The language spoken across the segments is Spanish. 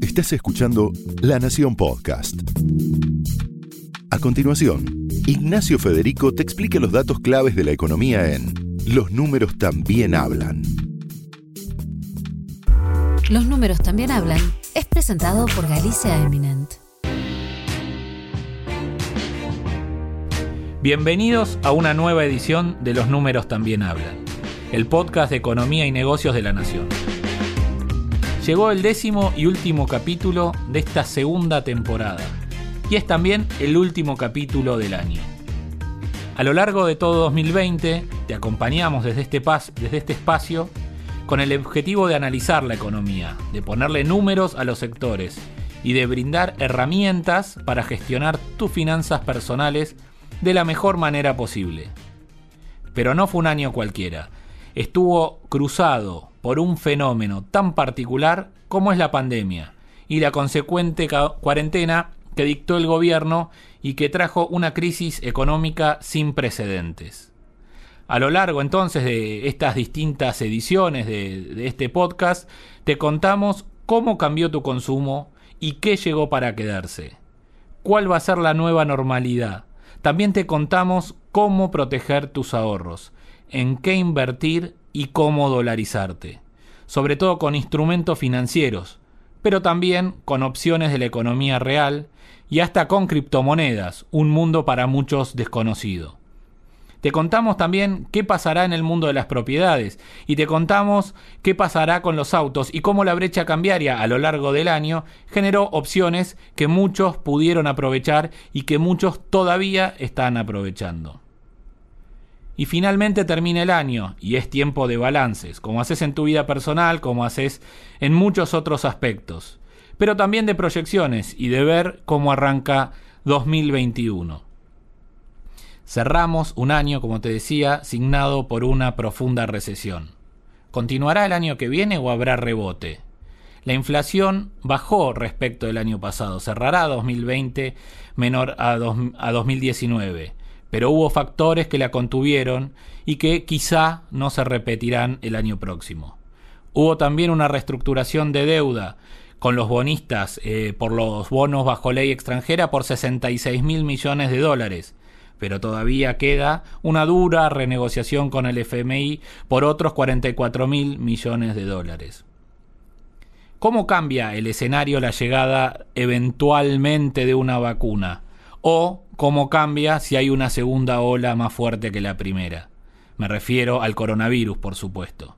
Estás escuchando La Nación Podcast. A continuación, Ignacio Federico te explica los datos claves de la economía en Los números también hablan. Los números también hablan es presentado por Galicia Eminent. Bienvenidos a una nueva edición de Los números también hablan, el podcast de economía y negocios de la Nación. Llegó el décimo y último capítulo de esta segunda temporada y es también el último capítulo del año. A lo largo de todo 2020 te acompañamos desde este, desde este espacio con el objetivo de analizar la economía, de ponerle números a los sectores y de brindar herramientas para gestionar tus finanzas personales de la mejor manera posible. Pero no fue un año cualquiera, estuvo cruzado por un fenómeno tan particular como es la pandemia y la consecuente cuarentena que dictó el gobierno y que trajo una crisis económica sin precedentes. A lo largo entonces de estas distintas ediciones de, de, este podcast, te contamos cómo cambió tu consumo y qué llegó para quedarse. ¿Cuál va a ser la nueva normalidad? También te contamos cómo proteger tus ahorros, en qué invertir y cómo dolarizarte, sobre todo con instrumentos financieros, pero también con opciones de la economía real y hasta con criptomonedas, un mundo para muchos desconocido. Te contamos también qué pasará en el mundo de las propiedades y te contamos qué pasará con los autos y cómo la brecha cambiaria a lo largo del año generó opciones que muchos pudieron aprovechar y que muchos todavía están aprovechando. Y finalmente termina el año y es tiempo de balances, como haces en tu vida personal, como haces en muchos otros aspectos, pero también de proyecciones y de ver cómo arranca 2021. Cerramos un año, como te decía, signado por una profunda recesión. ¿Continuará el año que viene o habrá rebote? La inflación bajó respecto del año pasado, cerrará 2020 menor a, a 2019, pero hubo factores que la contuvieron y que quizá no se repetirán el año próximo. Hubo también una reestructuración de deuda con los bonistas eh, por los bonos bajo ley extranjera por 66 mil millones de dólares, pero todavía queda una dura renegociación con el FMI por otros 44 mil millones de dólares. ¿Cómo cambia el escenario la llegada eventualmente de una vacuna? ¿O cómo cambia si hay una segunda ola más fuerte que la primera? Me refiero al coronavirus, por supuesto.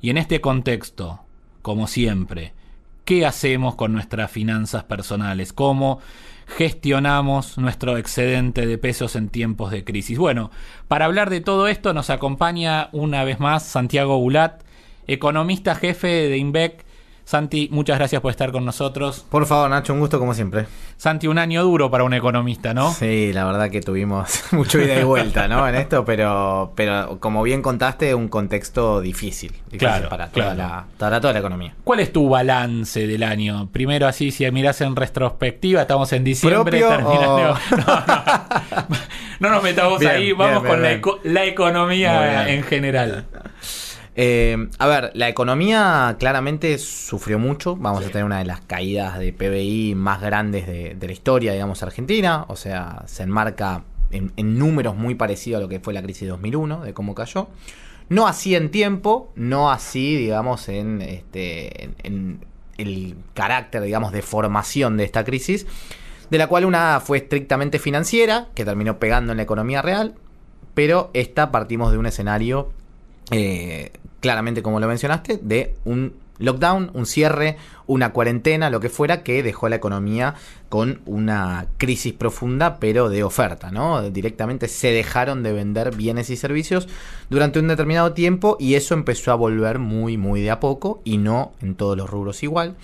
Y en este contexto, como siempre, ¿qué hacemos con nuestras finanzas personales? ¿Cómo gestionamos nuestro excedente de pesos en tiempos de crisis. Bueno, para hablar de todo esto nos acompaña una vez más Santiago Bulat, economista jefe de INVEC Santi, muchas gracias por estar con nosotros. Por favor, Nacho, un gusto como siempre. Santi, un año duro para un economista, ¿no? Sí, la verdad que tuvimos mucho ida y vuelta, ¿no? En esto, pero, pero como bien contaste, un contexto difícil, claro, para, toda La, para toda la economía. ¿Cuál es tu balance del año? Primero, así, si miras en retrospectiva, estamos en diciembre. terminando. No, nos metamos ahí, vamos con la, economía en general. Eh, a ver, la economía claramente sufrió mucho. Vamos a tener una de las caídas de PBI más grandes de, la historia, digamos, argentina. O sea, se enmarca en, números muy parecidos a lo que fue la crisis de 2001, de cómo cayó. No así en tiempo, no así, digamos, en, este, en el carácter, digamos, de formación de esta crisis, de la cual una fue estrictamente financiera, que terminó pegando en la economía real, pero esta partimos de un escenario eh, claramente como lo mencionaste, de un lockdown, un cierre, una cuarentena, lo que fuera, que dejó la economía con una crisis profunda, pero de oferta, ¿no? Directamente se dejaron de vender bienes y servicios durante un determinado tiempo y eso empezó a volver muy, muy de a poco y no en todos los rubros igual.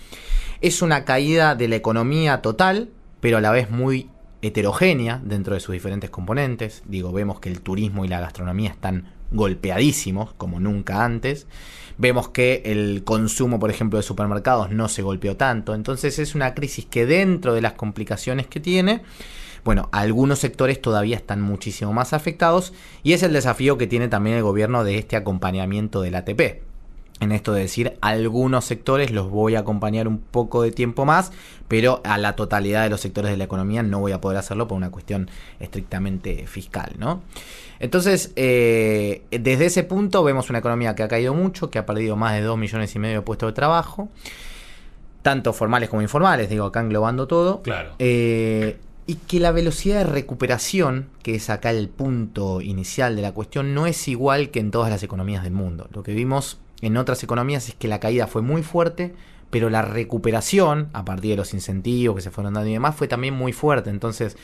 Es una caída de la economía total, pero a la vez muy heterogénea dentro de sus diferentes componentes. Digo, vemos que el turismo y la gastronomía están golpeadísimos como nunca antes. Vemos que el consumo, por ejemplo, de supermercados no se golpeó tanto. Entonces es una crisis que dentro de las complicaciones que tiene, bueno, algunos sectores todavía están muchísimo más afectados y es el desafío que tiene también el gobierno de este acompañamiento del ATP. En esto de decir algunos sectores los voy a acompañar un poco de tiempo más, pero a la totalidad de los sectores de la economía no voy a poder hacerlo por una cuestión estrictamente fiscal, ¿no? Entonces, eh, desde ese punto vemos una economía que ha caído mucho, que ha perdido más de 2 millones y medio de puestos de trabajo, tanto formales como informales, digo, acá englobando todo. Claro. Eh, y que la velocidad de recuperación, que es acá el punto inicial de la cuestión, no es igual que en todas las economías del mundo. Lo que vimos en otras economías es que la caída fue muy fuerte, pero la recuperación, a partir de los incentivos que se fueron dando y demás, fue también muy fuerte. Entonces,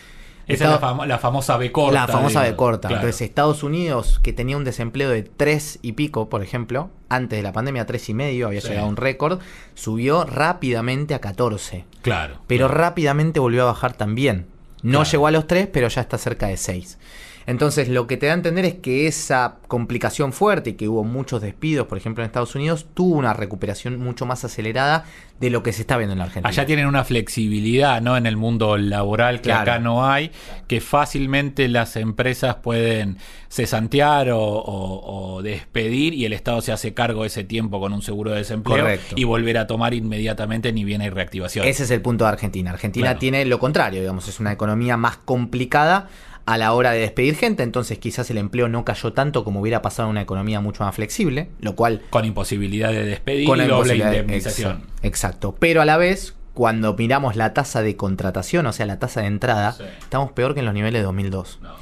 esa es la, la, famosa B corta. La famosa. B corta. Claro. Entonces, Estados Unidos, que tenía un desempleo de 3 y pico, por ejemplo, antes de la pandemia, 3 y medio, había Sí. llegado a un récord, subió rápidamente a 14. Claro. Pero claro. rápidamente volvió a bajar también. No Claro. llegó a los 3, pero ya está cerca de 6. Entonces, lo que te da a entender es que esa complicación fuerte y que hubo muchos despidos, por ejemplo, en Estados Unidos, tuvo una recuperación mucho más acelerada de lo que se está viendo en la Argentina. Allá tienen una flexibilidad ¿no? en el mundo laboral que Claro. acá no hay, que fácilmente las empresas pueden cesantear o, o- o despedir y el Estado se hace cargo de ese tiempo con un seguro de desempleo Correcto. y volver a tomar inmediatamente ni bien hay reactivación. Ese es el punto de Argentina. Argentina Claro. tiene lo contrario, digamos, es una economía más complicada a la hora de despedir gente, entonces quizás el empleo no cayó tanto como hubiera pasado en una economía mucho más flexible, lo cual Con imposibilidad de despedir con y la doble imposibilidad de- indemnización. Exa- Exacto. Pero a la vez, cuando miramos la tasa de contratación, o sea, la tasa de entrada, Sí. estamos peor que en los niveles de 2002. No, claro.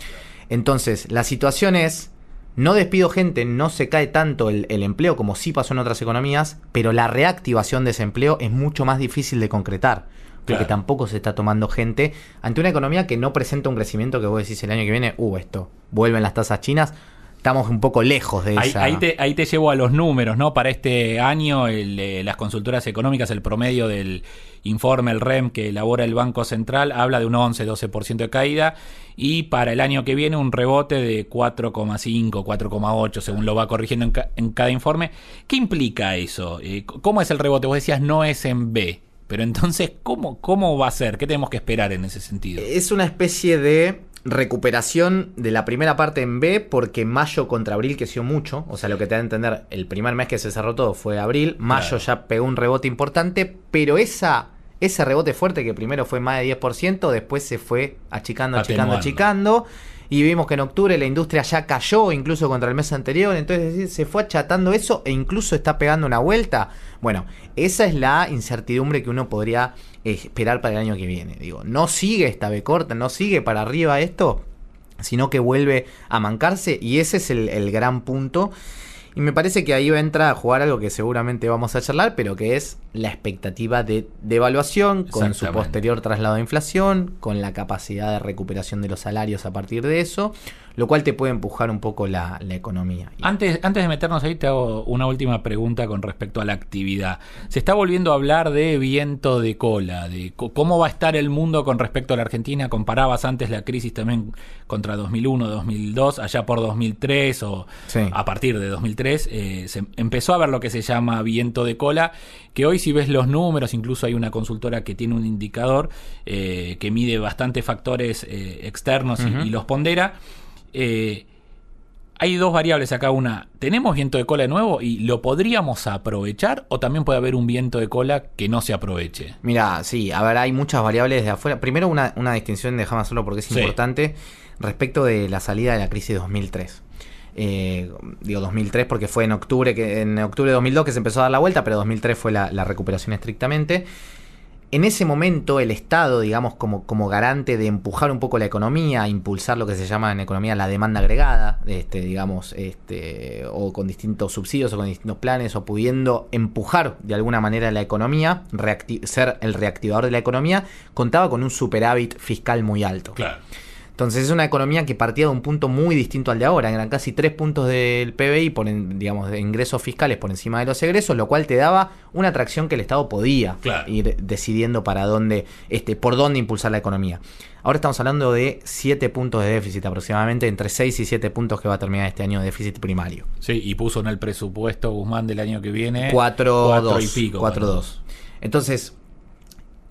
Entonces, la situación es, no despido gente, no se cae tanto el, el empleo como sí pasó en otras economías, pero la reactivación de ese empleo es mucho más difícil de concretar. Porque Claro. tampoco se está tomando gente ante una economía que no presenta un crecimiento que vos decís el año que viene, uh, esto, vuelven las tasas chinas, estamos un poco lejos de Ahí, esa... ahí te, ahí te llevo a los números, ¿no? Para este año, el, eh, las consultoras económicas, el promedio del informe, el REM que elabora el Banco Central, habla de un 11-12% de caída. Y para el año que viene, un rebote de 4,5, 4,8, según lo va corrigiendo en, ca- en cada informe. ¿Qué implica eso? Eh, ¿Cómo es el rebote? Vos decías, no es en B. Pero entonces, ¿cómo, ¿cómo va a ser? ¿Qué tenemos que esperar en ese sentido? Es una especie de recuperación de la primera parte en B porque mayo contra abril creció mucho. O sea, lo que te da a entender, el primer mes que se cerró todo fue abril. Mayo Claro. ya pegó un rebote importante, pero esa, ese rebote fuerte que primero fue más de 10%, después se fue achicando, achicando, Atenuando. achicando. Y vimos que en octubre la industria ya cayó incluso contra el mes anterior. Entonces se fue achatando eso e incluso está pegando una vuelta. Bueno, esa es la incertidumbre que uno podría esperar para el año que viene. Digo, no sigue esta B corta, no sigue para arriba esto, sino que vuelve a mancarse y ese es el, el gran punto. Y me parece que ahí va a entrar a jugar algo que seguramente vamos a charlar, pero que es la expectativa de devaluación con su posterior traslado a inflación, con la capacidad de recuperación de los salarios a partir de eso, lo cual te puede empujar un poco la, la economía. Antes, antes de meternos ahí, te hago una última pregunta con respecto a la actividad. Se está volviendo a hablar de viento de cola, de cómo va a estar el mundo con respecto a la Argentina. Comparabas antes la crisis también contra 2001, 2002, allá por 2003 o Sí. a partir de 2003. eh, se empezó a ver lo que se llama viento de cola, que hoy si ves los números, incluso hay una consultora que tiene un indicador eh, que mide bastantes factores eh, externos y los pondera. Eh, hay dos variables acá. Una, ¿tenemos viento de cola de nuevo y lo podríamos aprovechar o también puede haber un viento de cola que no se aproveche? Mira, sí, a ver, hay muchas variables de afuera. Primero una, una distinción, déjame hacerlo porque es Sí. importante, respecto de la salida de la crisis de 2003. Eh, digo 2003 porque fue en octubre que en octubre de 2002 que se empezó a dar la vuelta, pero 2003 fue la, la recuperación estrictamente. En ese momento el Estado, digamos, como, como garante de empujar un poco la economía, impulsar lo que se llama en economía la demanda agregada, este, digamos, este, o con distintos subsidios o con distintos planes, o pudiendo empujar de alguna manera la economía, ser el reactivador de la economía, contaba con un superávit fiscal muy alto. Claro. Entonces es una economía que partía de un punto muy distinto al de ahora, eran casi tres puntos del PBI por en- digamos de ingresos fiscales por encima de los egresos, lo cual te daba una atracción que el Estado podía Claro. ir decidiendo para dónde este por dónde impulsar la economía. Ahora estamos hablando de 7 puntos de déficit aproximadamente, entre 6 y 7 puntos que va a terminar este año de déficit primario. Sí, y puso en el presupuesto Guzmán del año que viene 4 cuatro 2 y pico. 4 2. Entonces,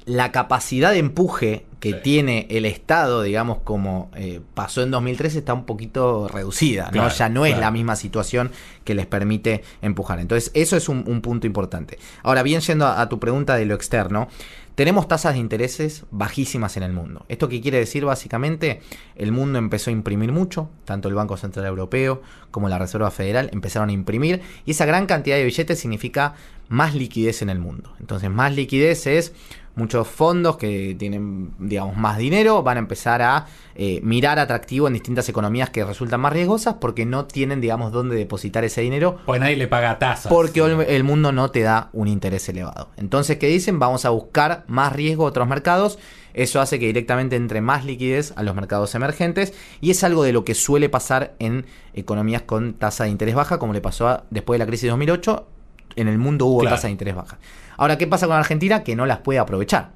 la capacidad de empuje que tiene el Estado, digamos, como eh, pasó en 2013, está un poquito reducida, ¿no? Claro, ya no es claro. la misma situación que les permite empujar. Entonces, eso es un, un punto importante. Ahora, bien, yendo a, a tu pregunta de lo externo, tenemos tasas de intereses bajísimas en el mundo. ¿Esto qué quiere decir básicamente? El mundo empezó a imprimir mucho, tanto el Banco Central Europeo como la Reserva Federal empezaron a imprimir y esa gran cantidad de billetes significa más liquidez en el mundo. Entonces, más liquidez es muchos fondos que tienen, digamos, más dinero van a empezar a eh, mirar atractivo en distintas economías que resultan más riesgosas porque no tienen, digamos, dónde depositar ese dinero Pues nadie le paga tasas. porque el, el mundo no te da un interés elevado. Entonces, ¿qué dicen? Vamos a buscar más riesgo a otros mercados. Eso hace que directamente entre más liquidez a los mercados emergentes y es algo de lo que suele pasar en economías con tasa de interés baja, como le pasó a- después de la crisis de 2008. En el mundo hubo Claro. tasa de interés baja. Ahora, ¿qué pasa con Argentina? Que no las puede aprovechar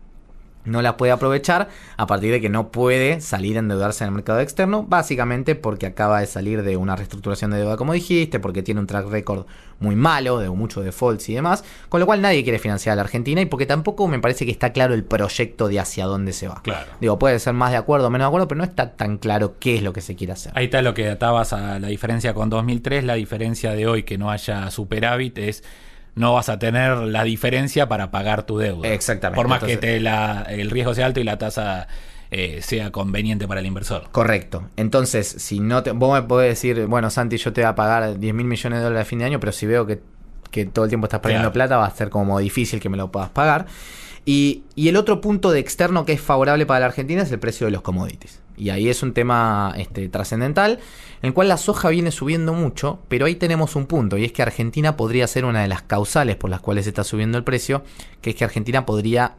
no la puede aprovechar a partir de que no puede salir a endeudarse en el mercado externo, básicamente porque acaba de salir de una reestructuración de deuda, como dijiste, porque tiene un track record muy malo, de muchos defaults y demás, con lo cual nadie quiere financiar a la Argentina y porque tampoco me parece que está claro el proyecto de hacia dónde se va. Claro. Digo, puede ser más de acuerdo o menos de acuerdo, pero no está tan claro qué es lo que se quiere hacer. Ahí está lo que atabas a la diferencia con 2003. La diferencia de hoy que no haya superávit es no vas a tener la diferencia para pagar tu deuda. Exactamente. Por más Entonces- que te la- el riesgo sea alto y la tasa eh, sea conveniente para el inversor. Correcto. Entonces, si no te, vos me podés decir, bueno, Santi, yo te voy a pagar 10 mil millones de dólares a fin de año, pero si veo que, que todo el tiempo estás perdiendo Claro. plata, va a ser como difícil que me lo puedas pagar. Y, y el otro punto de externo que es favorable para la Argentina es el precio de los commodities. Y ahí es un tema este, trascendental, en el cual la soja viene subiendo mucho, pero ahí tenemos un punto, y es que Argentina podría ser una de las causales por las cuales está subiendo el precio, que es que Argentina podría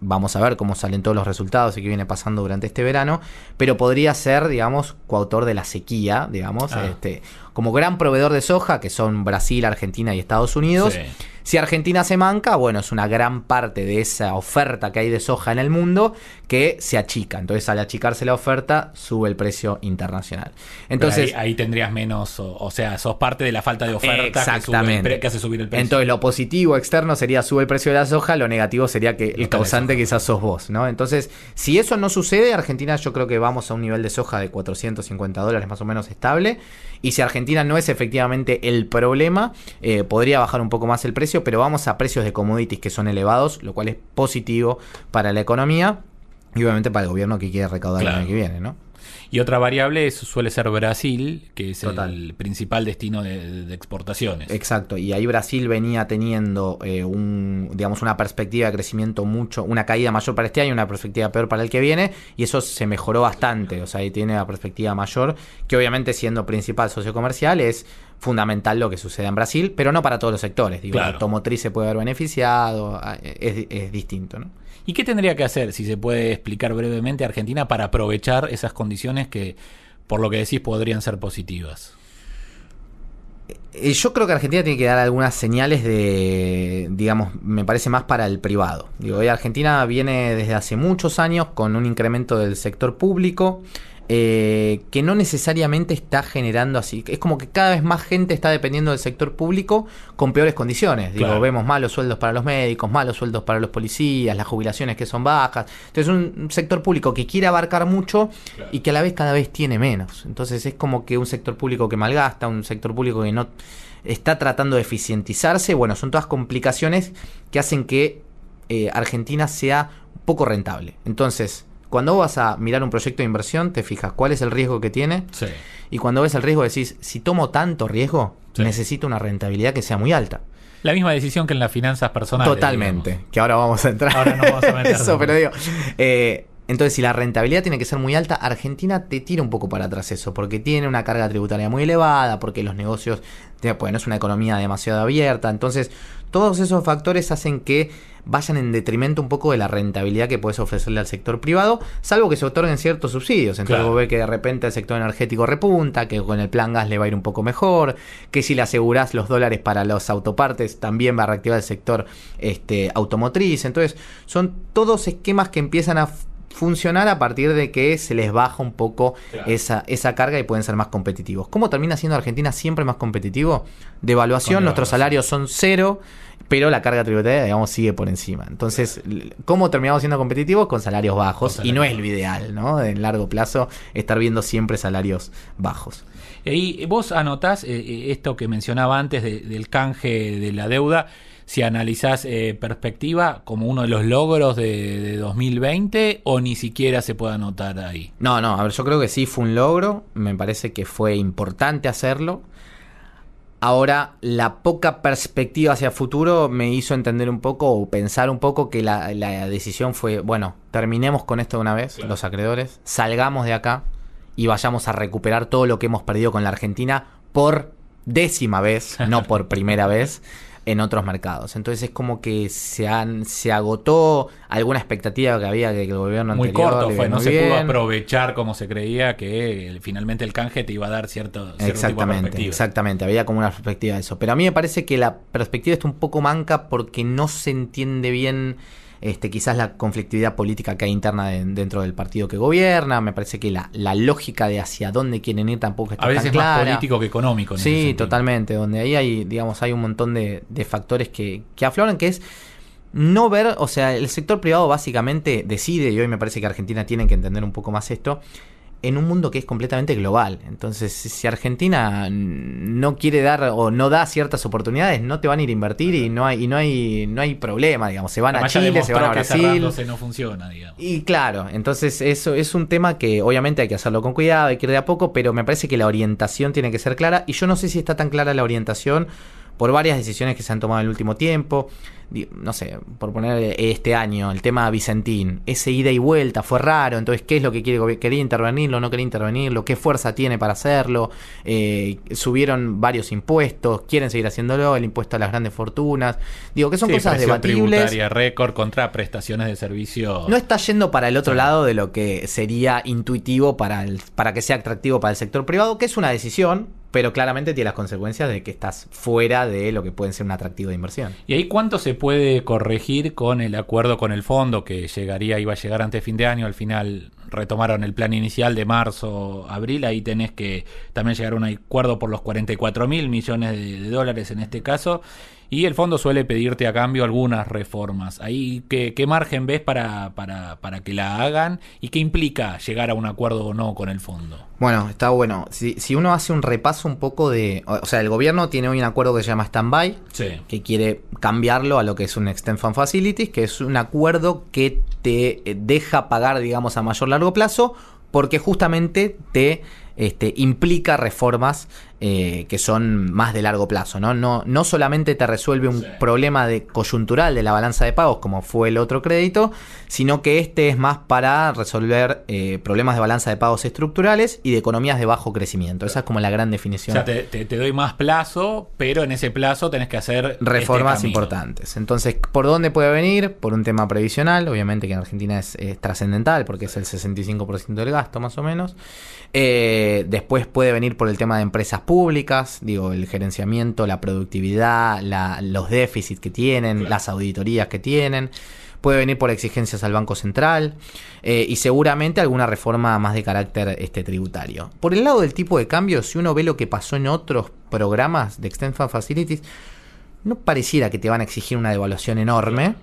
Vamos a ver cómo salen todos los resultados y qué viene pasando durante este verano. Pero podría ser, digamos, coautor de la sequía, digamos, Ah. este, como gran proveedor de soja, que son Brasil, Argentina y Estados Unidos. Sí. Si Argentina se manca, bueno, es una gran parte de esa oferta que hay de soja en el mundo que se achica. Entonces, al achicarse la oferta, sube el precio internacional. Entonces, ahí, ahí tendrías menos, o, o sea, sos parte de la falta de oferta que, sube el Exactamente. que hace subir el precio. Entonces, lo positivo externo sería sube el precio de la soja, lo negativo sería que el causante quizás sos vos, ¿no? Entonces, si eso no sucede, Argentina yo creo que vamos a un nivel de soja de 450 dólares más o menos estable. Y si Argentina no es efectivamente el problema, eh, podría bajar un poco más el precio, pero vamos a precios de commodities que son elevados, lo cual es positivo para la economía y obviamente para el gobierno que quiere recaudar Claro. el año que viene, ¿no? Y otra variable suele ser Brasil, que es Total. el principal destino de, de exportaciones. Exacto, y ahí Brasil venía teniendo eh, un, digamos, una perspectiva de crecimiento mucho, una caída mayor para este año, una perspectiva peor para el que viene, y eso se mejoró bastante, o sea, ahí tiene una perspectiva mayor, que obviamente siendo principal socio comercial es fundamental lo que sucede en Brasil, pero no para todos los sectores, digo, Claro. la automotriz se puede haber beneficiado, ah, es, es distinto, ¿no? ¿Y qué tendría que hacer, si se puede explicar brevemente, Argentina para aprovechar esas condiciones que, por lo que decís, podrían ser positivas? Eh, Yo creo que Argentina tiene que dar algunas señales de, digamos, me parece más para el privado. Digo, hoy Argentina viene desde hace muchos años con un incremento del sector público eh, que no necesariamente está generando así. Es como que cada vez más gente está dependiendo del sector público con peores condiciones. Digo, Claro. vemos malos sueldos para los médicos, malos sueldos para los policías, las jubilaciones que son bajas. Entonces, un sector público que quiere abarcar mucho y que a la vez cada vez tiene menos. Entonces, es como que un sector público que malgasta, un sector público que no está tratando de eficientizarse. Bueno, son todas complicaciones que hacen que eh, Argentina sea poco rentable. Entonces, cuando vos vas a mirar un proyecto de inversión, te fijas cuál es el riesgo que tiene. Sí. Y cuando ves el riesgo decís, si tomo tanto riesgo, Sí. necesito una rentabilidad que sea muy alta. La misma decisión que en las finanzas personales. Totalmente. digamos. Que ahora vamos a entrar. Ahora nos vamos a meter. eso, pero digo. eh, entonces, si la rentabilidad tiene que ser muy alta, Argentina te tira un poco para atrás eso, porque tiene una carga tributaria muy elevada, porque los negocios, te- pues no es una economía demasiado abierta. Entonces, todos esos factores hacen que vayan en detrimento un poco de la rentabilidad que puedes ofrecerle al sector privado, salvo que se otorguen ciertos subsidios. Entonces, Claro. vos ves que de repente el sector energético repunta, que con el plan gas le va a ir un poco mejor, que si le asegurás los dólares para los autopartes, también va a reactivar el sector este, automotriz. Entonces, son todos esquemas que empiezan a funcionar a partir de que se les baja un poco Claro. esa, esa carga y pueden ser más competitivos. ¿Cómo termina siendo Argentina siempre más competitivo? Devaluación, Con nuestros salarios son cero, pero la carga tributaria, digamos, sigue por encima. Entonces, ¿cómo terminamos siendo competitivos? Con salarios bajos, y no es lo ideal, ¿no? En largo plazo, estar viendo siempre salarios bajos. Y vos anotás eh, eh, esto que mencionaba antes del canje de la deuda, si analizás eh, perspectiva como uno de los logros de, de, 2020 o ni siquiera se puede anotar ahí. No, no, a ver, yo creo que sí fue un logro, me parece que fue importante hacerlo. Ahora, la poca perspectiva hacia futuro me hizo entender un poco o pensar un poco que la, decisión fue, bueno, terminemos con esto de una vez, los acreedores, salgamos de acá y vayamos a recuperar todo lo que hemos perdido con la Argentina por décima vez, no por primera vez en otros mercados. Entonces es como que se han se agotó alguna expectativa que había que el gobierno muy corto fue, no se pudo aprovechar como se creía que finalmente el canje te iba a dar cierto, cierto exactamente, exactamente, había como una perspectiva de eso. Pero a mí me parece que la perspectiva está un poco manca porque no se entiende bien este, quizás la conflictividad política que hay interna dentro del partido que gobierna. Me parece que la, la, de hacia dónde quieren ir tampoco está A veces tan clara. más político que económico. sí, totalmente. Donde ahí hay, digamos, hay un montón de, de factores que, que afloran, que es no ver, o sea, el sector privado básicamente decide, y hoy me parece que Argentina tiene que entender un poco más esto, en un mundo que es completamente global. Entonces, si Argentina no quiere dar o no da ciertas oportunidades, no te van a ir a invertir y no hay y no hay no hay problema, digamos, se van a Chile, se van a Brasil. no funciona, digamos. Y claro, entonces eso es un tema que obviamente hay que hacerlo con cuidado, hay que ir de a poco, pero me parece que la orientación tiene que ser clara y yo no sé si está tan clara la orientación por varias decisiones que se han tomado en el último tiempo no sé, por poner este año, el tema Vicentín, ese ida y vuelta fue raro, entonces, ¿qué es lo que quiere? ¿Quería intervenirlo? ¿No quería intervenirlo? ¿Qué fuerza tiene para hacerlo? Eh, subieron varios impuestos, quieren seguir haciéndolo, el impuesto a las grandes fortunas. Digo, que son cosas debatibles. récord contra prestaciones de servicio. No está yendo para el otro lado de lo que sería intuitivo para, el, para que sea atractivo para el sector privado, que es una decisión, pero claramente tiene las consecuencias de que estás fuera de lo que puede ser un atractivo de inversión. ¿Y ahí cuánto se puede corregir con el acuerdo con el fondo que llegaría, iba a llegar antes de fin de año, al final retomaron el plan inicial de marzo, abril, ahí tenés que también llegar a un acuerdo por los 44 mil millones de, dólares en este caso, y el fondo suele pedirte a cambio algunas reformas. Ahí, ¿qué, qué margen ves para, para, para, que la hagan y qué implica llegar a un acuerdo o no con el fondo? Bueno, está bueno. Si, si uno hace un repaso un poco de... O sea, el gobierno tiene hoy un acuerdo que se llama Standby, que quiere cambiarlo a lo que es un Extend Fund Facilities, que es un acuerdo que te deja pagar, digamos, a mayor largo plazo, porque justamente te este, implica reformas eh, que son más de largo plazo. ¿no? No, no solamente te resuelve un problema de coyuntural de la balanza de pagos, como fue el otro crédito, sino que este es más para resolver eh, problemas de balanza de pagos estructurales y de economías de bajo crecimiento. Esa es como la gran definición. O sea, te, doy más plazo, pero en ese plazo tenés que hacer este reformas importantes. Entonces, ¿por dónde puede venir? Por un tema previsional, obviamente que en Argentina es, trascendental porque es el 65% del gasto más o menos. Eh, después puede venir por el tema de empresas públicas, digo, el gerenciamiento, la productividad, los déficits que tienen, las auditorías que tienen. Puede venir por exigencias al Banco Central eh, y seguramente alguna reforma más de carácter este, tributario. Por el lado del tipo de cambio, si uno ve lo que pasó en otros programas de Extend Facilities, no pareciera que te van a exigir una devaluación enorme.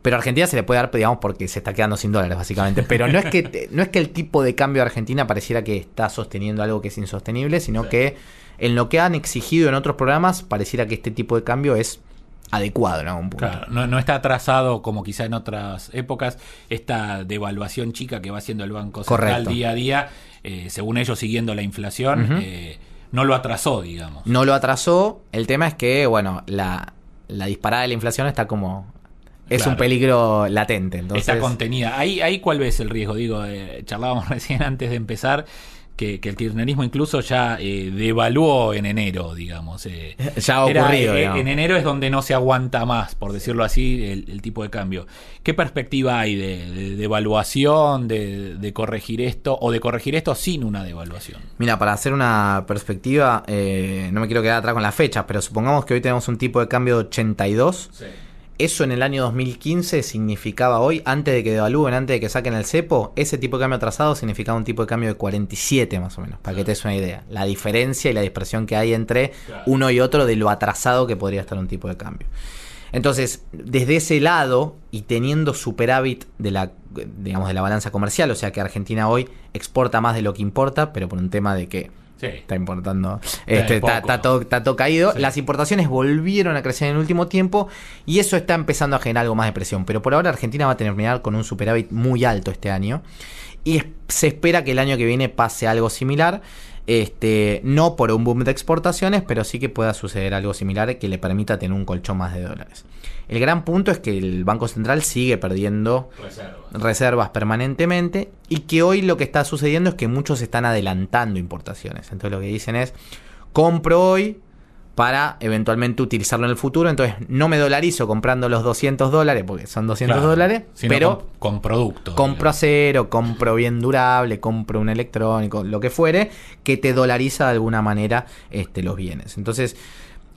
Pero a Argentina se le puede dar, digamos, porque se está quedando sin dólares, básicamente. Pero no es que, no es que el tipo de cambio de Argentina pareciera que está sosteniendo algo que es insostenible, sino que en lo que han exigido en otros programas, pareciera que este tipo de cambio es adecuado en algún punto. no, está atrasado como quizá en otras épocas esta devaluación chica que va haciendo el Banco Central día a día, eh, según ellos siguiendo la inflación, eh, no lo atrasó, digamos. No lo atrasó, el tema es que, bueno, la, la disparada de la inflación está como es un peligro latente. Entonces... Está contenida. Ahí, ahí cuál ves el riesgo. Digo, eh, charlábamos recién antes de empezar que, el kirchnerismo incluso ya eh, devaluó en enero, digamos. Eh. ya ha ocurrido. en enero es donde no se aguanta más, por decirlo así, el, tipo de cambio. ¿Qué perspectiva hay de, devaluación, de, de, corregir esto, o de corregir esto sin una devaluación? Mira, para hacer una perspectiva, no me quiero quedar atrás con las fechas, pero supongamos que hoy tenemos un tipo de cambio de 82. Sí eso en el año 2015 significaba hoy, antes de que devalúen, antes de que saquen el cepo, ese tipo de cambio atrasado significaba un tipo de cambio de 47 más o menos, para que te des una idea. La diferencia y la dispersión que hay entre uno y otro de lo atrasado que podría estar un tipo de cambio. Entonces, desde ese lado y teniendo superávit de la, digamos, de la balanza comercial, o sea que Argentina hoy exporta más de lo que importa, pero por un tema de que Sí. está importando, este, está, todo, está todo caído. Sí. Las importaciones volvieron a crecer en el último tiempo y eso está empezando a generar algo más de presión. Pero por ahora Argentina va a terminar con un superávit muy alto este año y es- se espera que el año que viene pase algo similar. Este, no por un boom de exportaciones, pero sí que pueda suceder algo similar que le permita tener un colchón más de dólares. El gran punto es que el Banco Central sigue perdiendo reservas permanentemente y que hoy lo que está sucediendo es que muchos están adelantando importaciones. Entonces lo que dicen es, compro hoy para eventualmente utilizarlo en el futuro, entonces no me dolarizo comprando los 200 dólares, porque son 200 Claro. dólares, pero con, con producto. compro acero, compro bien durable, compro un electrónico, lo que fuere, que te dolariza de alguna manera este, los bienes. Entonces,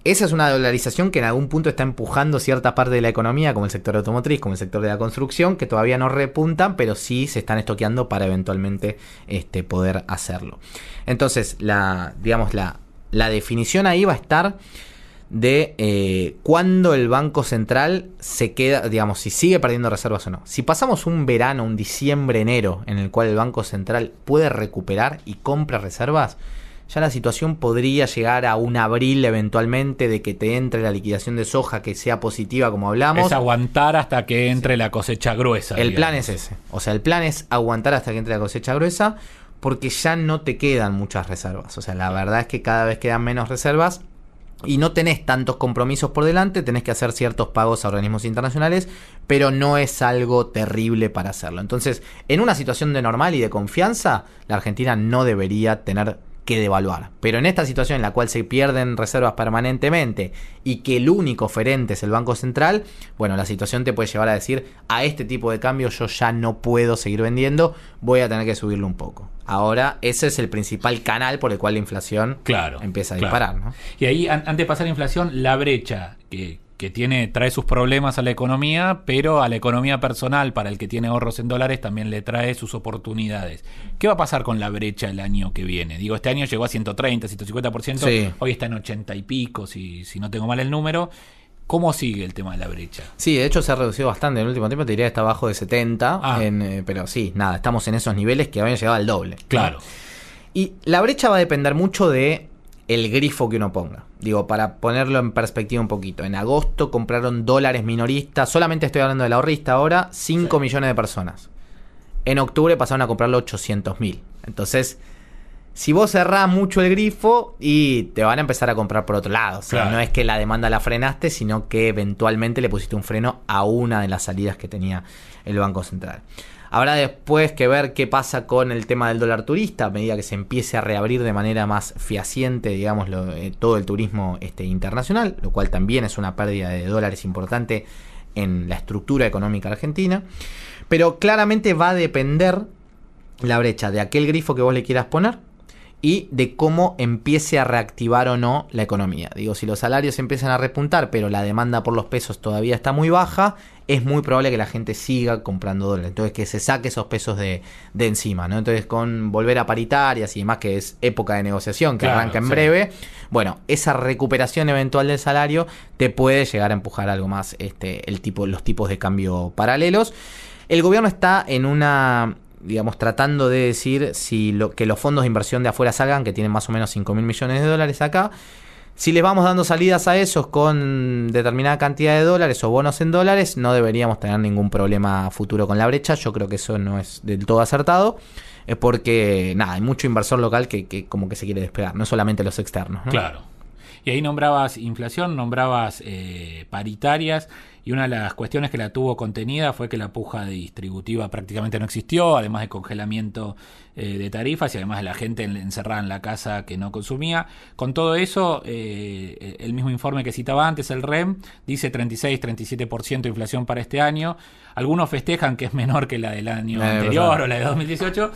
esa es una dolarización que en algún punto está empujando cierta parte de la economía, como el sector automotriz, como el sector de la construcción, que todavía no repuntan, pero sí se están estoqueando para eventualmente este, poder hacerlo. Entonces, la, digamos, la, la definición ahí va a estar de eh, cuándo el Banco Central se queda, digamos, si sigue perdiendo reservas o no. Si pasamos un verano, un diciembre, enero, en el cual el Banco Central puede recuperar y compra reservas, ya la situación podría llegar a un abril eventualmente de que te entre la liquidación de soja que sea positiva como hablamos. Es aguantar hasta que entre la cosecha gruesa. El digamos. plan es ese. O sea, el plan es aguantar hasta que entre la cosecha gruesa porque ya no te quedan muchas reservas. O sea, la verdad es que cada vez quedan menos reservas y no tenés tantos compromisos por delante, tenés que hacer ciertos pagos a organismos internacionales, pero no es algo terrible para hacerlo. Entonces, en una situación de normal y de confianza, la Argentina no debería tener que devaluar. Pero en esta situación en la cual se pierden reservas permanentemente y que el único oferente es el Banco Central, bueno, la situación te puede llevar a decir, a este tipo de cambio yo ya no puedo seguir vendiendo, voy a tener que subirlo un poco. Ahora, ese es el principal canal por el cual la inflación Claro. empieza a claro. disparar, ¿no? Y ahí, an- antes de pasar a la inflación, la brecha que, que tiene, trae sus problemas a la economía, pero a la economía personal, para el que tiene ahorros en dólares, también le trae sus oportunidades. ¿Qué va a pasar con la brecha el año que viene? Digo, este año llegó a 130, 150%, Sí. hoy está en 80 y pico, si, si no tengo mal el número. ¿Cómo sigue el tema de la brecha? Sí, de hecho se ha reducido bastante en el último tiempo, te diría que está abajo de 70, Ah. en, eh, pero sí, nada, estamos en esos niveles que habían llegado al doble. Claro. Y la brecha va a depender mucho de el grifo que uno ponga. Digo, para ponerlo en perspectiva un poquito. En agosto compraron dólares minoristas, solamente estoy hablando del ahorrista ahora, 5 millones de personas. En octubre pasaron a comprarlo 800 mil. Entonces, si vos cerrás mucho el grifo y te van a empezar a comprar por otro lado. O sea, Claro. no es que la demanda la frenaste, sino que eventualmente le pusiste un freno a una de las salidas que tenía el Banco Central. Habrá después que ver qué pasa con el tema del dólar turista a medida que se empiece a reabrir de manera más fehaciente, digamos, eh, todo el turismo este, internacional, lo cual también es una pérdida de dólares importante en la estructura económica argentina. Pero claramente va a depender la brecha de aquel grifo que vos le quieras poner y de cómo empiece a reactivar o no la economía. Digo, si los salarios empiezan a repuntar, pero la demanda por los pesos todavía está muy baja, es muy probable que la gente siga comprando dólares. Entonces, que se saque esos pesos de, de encima, ¿no? Entonces, con volver a paritarias y demás, que es época de negociación, que Claro, arranca en sí. breve, bueno, esa recuperación eventual del salario te puede llegar a empujar algo más este, el tipo, los tipos de cambio paralelos. El gobierno está en una digamos, tratando de decir si lo, que los fondos de inversión de afuera salgan, que tienen más o menos 5 mil millones de dólares acá. Si les vamos dando salidas a esos con determinada cantidad de dólares o bonos en dólares, no deberíamos tener ningún problema futuro con la brecha. Yo creo que eso no es del todo acertado. Es porque, nada, hay mucho inversor local que, como que se quiere despegar, no solamente los externos. ¿no? Claro. Y ahí nombrabas inflación, nombrabas eh, paritarias, y una de las cuestiones que la tuvo contenida fue que la puja distributiva prácticamente no existió, además de congelamiento eh, de tarifas y además de la gente en- encerrada en la casa que no consumía. Con todo eso, eh, el mismo informe que citaba antes, el REM, dice 36-37% de inflación para este año. Algunos festejan que es menor que la del año anterior o la de 2018.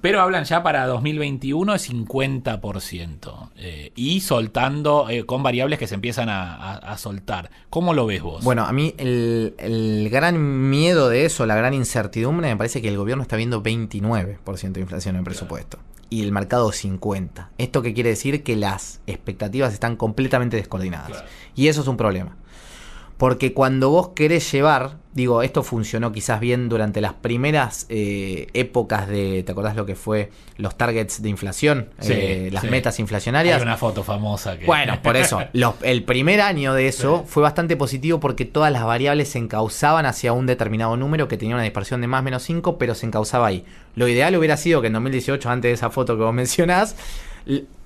Pero hablan ya para 2021 de 50%. eh, y soltando eh, con variables que se empiezan a, a- a soltar. ¿Cómo lo ves vos? Bueno, a mí el, el gran miedo de eso, la gran incertidumbre, me parece que el gobierno está viendo 29% de inflación en el presupuesto. Y el mercado 50%. ¿Esto qué quiere decir? Que las expectativas están completamente descoordinadas. Claro. Y eso es un problema. Porque cuando vos querés llevar, digo, esto funcionó quizás bien durante las primeras eh, épocas de, ¿te acordás lo que fue los targets de inflación? Sí, Eh, las sí. metas inflacionarias. Hay una foto famosa que. Bueno, por eso, los- el primer año de eso fue bastante positivo porque todas las variables se encauzaban hacia un determinado número que tenía una dispersión de más o menos 5, pero se encauzaba ahí. Lo ideal hubiera sido que en 2018, antes de esa foto que vos mencionás,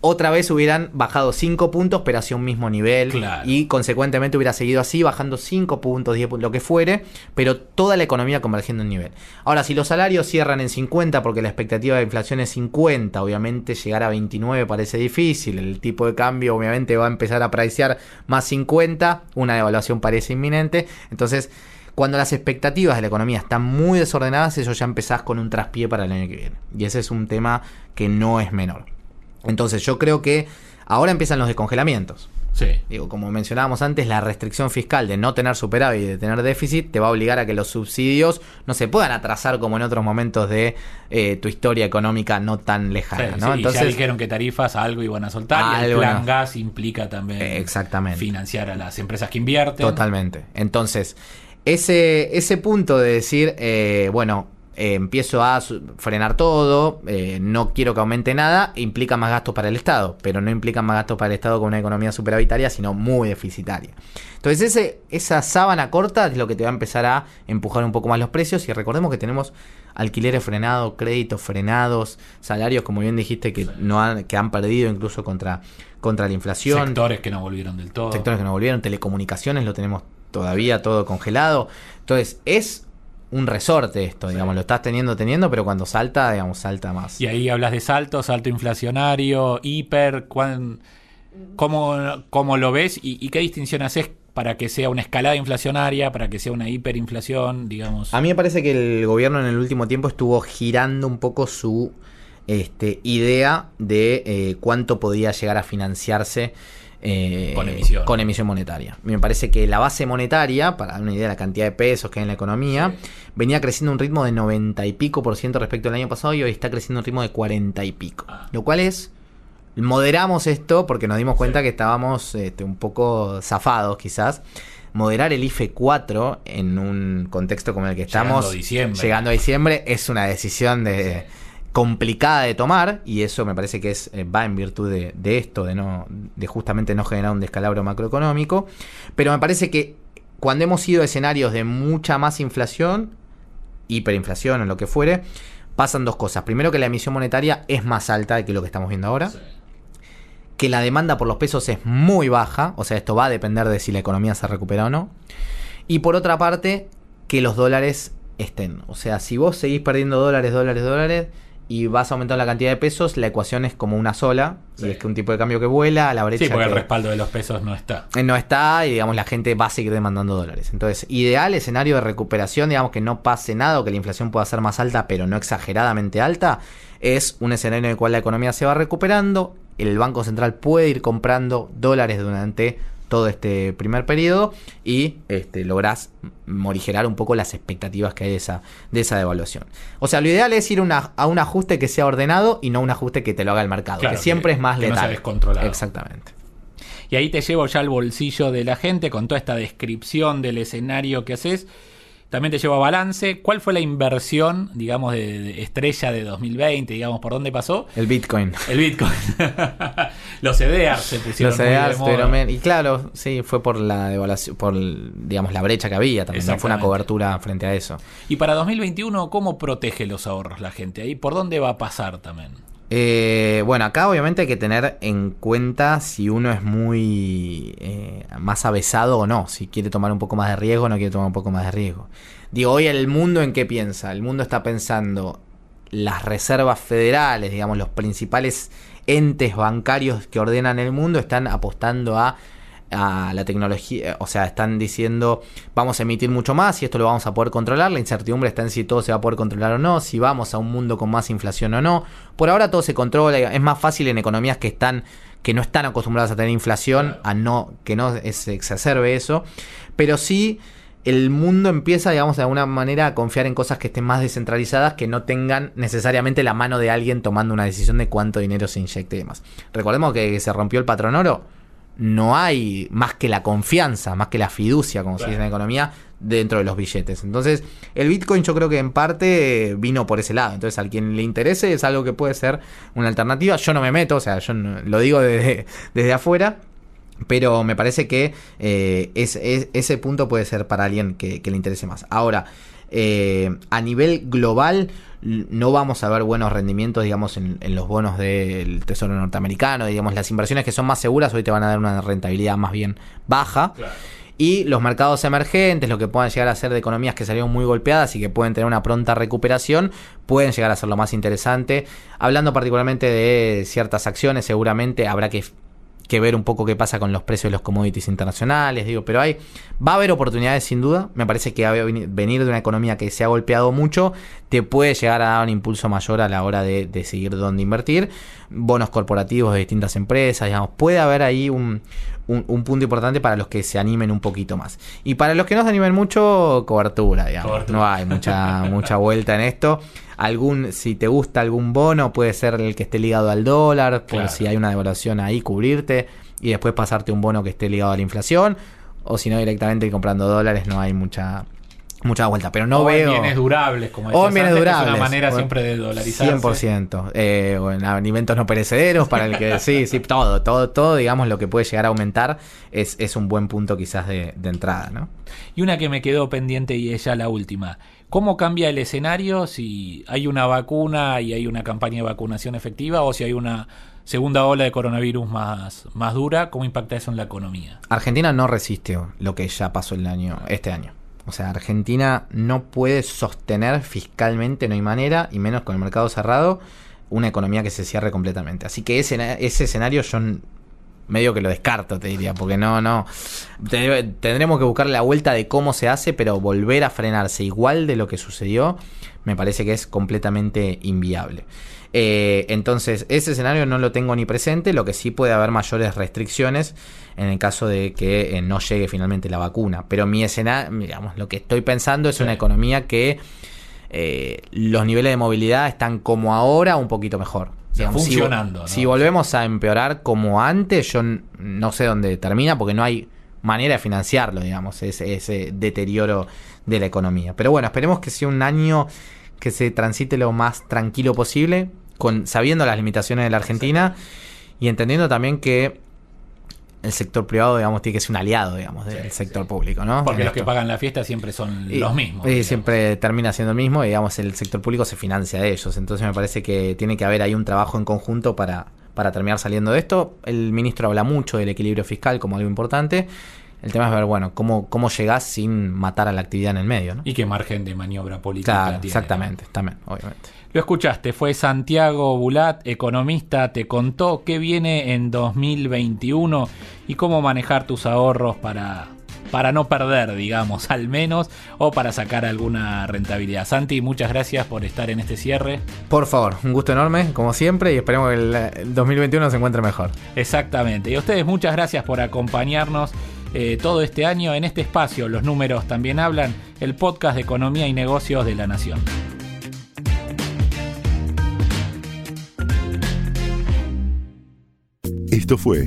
otra vez hubieran bajado 5 puntos, pero hacia un mismo nivel. Claro. Y consecuentemente hubiera seguido así, bajando 5 puntos, 10 puntos, lo que fuere, pero toda la economía convergiendo en nivel. Ahora, si los salarios cierran en 50, porque la expectativa de inflación es 50, obviamente llegar a 29 parece difícil, el tipo de cambio obviamente va a empezar a pricear más 50, una devaluación parece inminente, entonces... Cuando las expectativas de la economía están muy desordenadas, eso ya empezás con un traspié para el año que viene. Y ese es un tema que no es menor. Entonces yo creo que ahora empiezan los descongelamientos. Sí. Digo, como mencionábamos antes, la restricción fiscal de no tener superávit y de tener déficit te va a obligar a que los subsidios no se puedan atrasar como en otros momentos de eh, tu historia económica no tan lejana, sí, ¿no? y ya dijeron que tarifas algo iban a soltar y el plan no. gas implica también exactamente. financiar a las empresas que invierten. Totalmente. Entonces, ese, ese punto de decir, eh, bueno, eh, empiezo a frenar todo, eh, no quiero que aumente nada, implica más gastos para el Estado, pero no implica más gastos para el Estado con una economía superavitaria, sino muy deficitaria. Entonces, ese, esa sábana corta es lo que te va a empezar a empujar un poco más los precios y recordemos que tenemos alquileres frenados, créditos frenados, salarios, como bien dijiste, que, no han, que han perdido incluso contra, contra la inflación Sectores que no volvieron del todo. sectores que no volvieron, telecomunicaciones lo tenemos todavía todo congelado. Entonces, es un resorte esto, digamos, lo estás teniendo, teniendo, pero cuando salta, digamos, salta más. Y ahí hablas de salto, salto inflacionario, hiper, cuán- ¿cómo, cómo lo ves y, y qué distinción haces para que sea una escalada inflacionaria, para que sea una hiperinflación, digamos? A mí me parece que el gobierno en el último tiempo estuvo girando un poco su este, idea de eh, cuánto podía llegar a financiarse eh, Con emisión. con emisión monetaria. Me parece que la base monetaria, para dar una idea de la cantidad de pesos que hay en la economía, venía creciendo a un ritmo de 90 y pico por ciento respecto al año pasado y hoy está creciendo a un ritmo de 40 y pico. Ah. Lo cual es moderamos esto porque nos dimos cuenta que estábamos este, un poco zafados quizás. Moderar el IFE 4 en un contexto como el que Llegando estamos a diciembre. llegando a diciembre es una decisión de complicada de tomar y eso me parece que es eh, va en virtud de, de esto de no de justamente no generar un descalabro macroeconómico pero me parece que cuando hemos ido a escenarios de mucha más inflación hiperinflación o lo que fuere pasan dos cosas primero que la emisión monetaria es más alta que lo que estamos viendo ahora que la demanda por los pesos es muy baja, o sea, esto va a depender de si la economía se recupera o no. Y por otra parte, que los dólares estén. O sea, si vos seguís perdiendo dólares, dólares, dólares y vas aumentando la cantidad de pesos, la ecuación es como una sola. Sí. Y es que un tipo de cambio que vuela, a la brecha sí, porque el que- respaldo de los pesos no está. eh, no está y digamos la gente va a seguir demandando dólares. Entonces, ideal escenario de recuperación, digamos que no pase nada o que la inflación pueda ser más alta, pero no exageradamente alta, es un escenario en el cual la economía se va recuperando, el Banco Central puede ir comprando dólares durante todo este primer periodo y este, lográs morigerar un poco las expectativas que hay de esa, de esa devaluación. O sea, lo ideal es ir una- a un ajuste que sea ordenado y no un ajuste que te lo haga el mercado, Claro, que siempre que- es más que no letal. descontrolado. Exactamente. Y ahí te llevo ya al bolsillo de la gente con toda esta descripción del escenario que haces. También te llevo a balance. ¿Cuál fue la inversión, digamos, de, de estrella de 2020? Digamos, ¿por dónde pasó? El Bitcoin. El Bitcoin. Los EDEAR se pusieron Los EDARs, moda. pero y claro, sí, fue por la devaluación, por digamos la brecha que había también, no fue una cobertura frente a eso. Y para 2021, ¿cómo protege los ahorros la gente? Ahí, ¿por dónde va a pasar también? Eh, bueno, acá obviamente hay que tener en cuenta si uno es muy eh, más avesado o no, si quiere tomar un poco más de riesgo o no quiere tomar un poco más de riesgo. Digo, hoy el mundo en qué piensa? El mundo está pensando las reservas federales, digamos, los principales entes bancarios que ordenan el mundo están apostando a, a la tecnología, o sea, están diciendo vamos a emitir mucho más y esto lo vamos a poder controlar, la incertidumbre está en si todo se va a poder controlar o no, si vamos a un mundo con más inflación o no. Por ahora todo se controla, es más fácil en economías que están que no están acostumbradas a tener inflación, a no que no se exacerbe eso, pero sí el mundo empieza, digamos, de alguna manera a confiar en cosas que estén más descentralizadas, que no tengan necesariamente la mano de alguien tomando una decisión de cuánto dinero se inyecte y demás. Recordemos que se rompió el patrón oro. No hay más que la confianza, más que la fiducia, como se dice en la economía, dentro de los billetes. Entonces, el Bitcoin yo creo que en parte vino por ese lado. Entonces, al quien le interese es algo que puede ser una alternativa. Yo no me meto, o sea, yo lo digo desde, desde afuera. Pero me parece que eh, ese punto puede ser para alguien que, le interese más. Ahora, eh, a nivel global, no vamos a ver buenos rendimientos, digamos, en, los bonos del Tesoro norteamericano. Digamos, las inversiones que son más seguras hoy te van a dar una rentabilidad más bien baja. Y los mercados emergentes, lo que puedan llegar a ser de economías que salieron muy golpeadas y que pueden tener una pronta recuperación, pueden llegar a ser lo más interesante. Hablando particularmente de ciertas acciones, seguramente habrá que que ver un poco qué pasa con los precios de los commodities internacionales, digo, pero hay, va a haber oportunidades sin duda, me parece que venir de una economía que se ha golpeado mucho, te puede llegar a dar un impulso mayor a la hora de, decidir dónde invertir, bonos corporativos de distintas empresas, digamos, puede haber ahí un, un, punto importante para los que se animen un poquito más. Y para los que no se animen mucho, cobertura, digamos. No hay mucha, mucha vuelta en esto. Algún, si te gusta algún bono, puede ser el que esté ligado al dólar, por si hay una devaluación ahí, cubrirte y después pasarte un bono que esté ligado a la inflación. O si no, directamente comprando dólares, no hay mucha mucha vuelta, pero no veo. bienes durables, como o bienes durables. Es una manera siempre de dolarizarse. 100%. Eh, o en alimentos no perecederos, para el que sí, sí, todo, todo, todo, digamos, lo que puede llegar a aumentar es, es un buen punto quizás de, de, entrada, ¿no? Y una que me quedó pendiente y es ya la última. ¿Cómo cambia el escenario si hay una vacuna y hay una campaña de vacunación efectiva o si hay una segunda ola de coronavirus más, más dura? ¿Cómo impacta eso en la economía? Argentina no resiste lo que ya pasó el año, este año. O sea, Argentina no puede sostener fiscalmente, no hay manera, y menos con el mercado cerrado, una economía que se cierre completamente. Así que ese, ese escenario yo medio que lo descarto, te diría, porque no, no. Tendremos que buscar la vuelta de cómo se hace, pero volver a frenarse igual de lo que sucedió, me parece que es completamente inviable. Eh, entonces, ese escenario no lo tengo ni presente, lo que sí puede haber mayores restricciones en el caso de que eh, no llegue finalmente la vacuna. Pero mi escenario, digamos, lo que estoy pensando es una economía que eh, los niveles de movilidad están como ahora, un poquito mejor. Funcionando. Si, volvemos a empeorar como antes, yo no sé dónde termina porque no hay manera de financiarlo, digamos, ese, ese deterioro de la economía. Pero bueno, esperemos que sea un año que se transite lo más tranquilo posible, con, sabiendo las limitaciones de la Argentina y entendiendo también que el sector privado, digamos, tiene que ser un aliado, digamos, del sector público, ¿no? Porque los que pagan la fiesta siempre son los mismos. Y siempre termina siendo el mismo y, digamos, el sector público se financia de ellos. Entonces me parece que tiene que haber ahí un trabajo en conjunto para, para terminar saliendo de esto. El ministro habla mucho del equilibrio fiscal como algo importante el tema es ver, bueno, cómo, cómo llegás sin matar a la actividad en el medio. ¿no? Y qué margen de maniobra política claro, Exactamente, también, obviamente. Lo escuchaste, fue Santiago Bulat, economista, te contó qué viene en 2021 y cómo manejar tus ahorros para, para no perder, digamos, al menos, o para sacar alguna rentabilidad. Santi, muchas gracias por estar en este cierre. Por favor, un gusto enorme, como siempre, y esperemos que el 2021 se encuentre mejor. Exactamente. Y a ustedes muchas gracias por acompañarnos. Eh, todo este año en este espacio. Los números también hablan, el podcast de economía y negocios de la Nación. Esto fue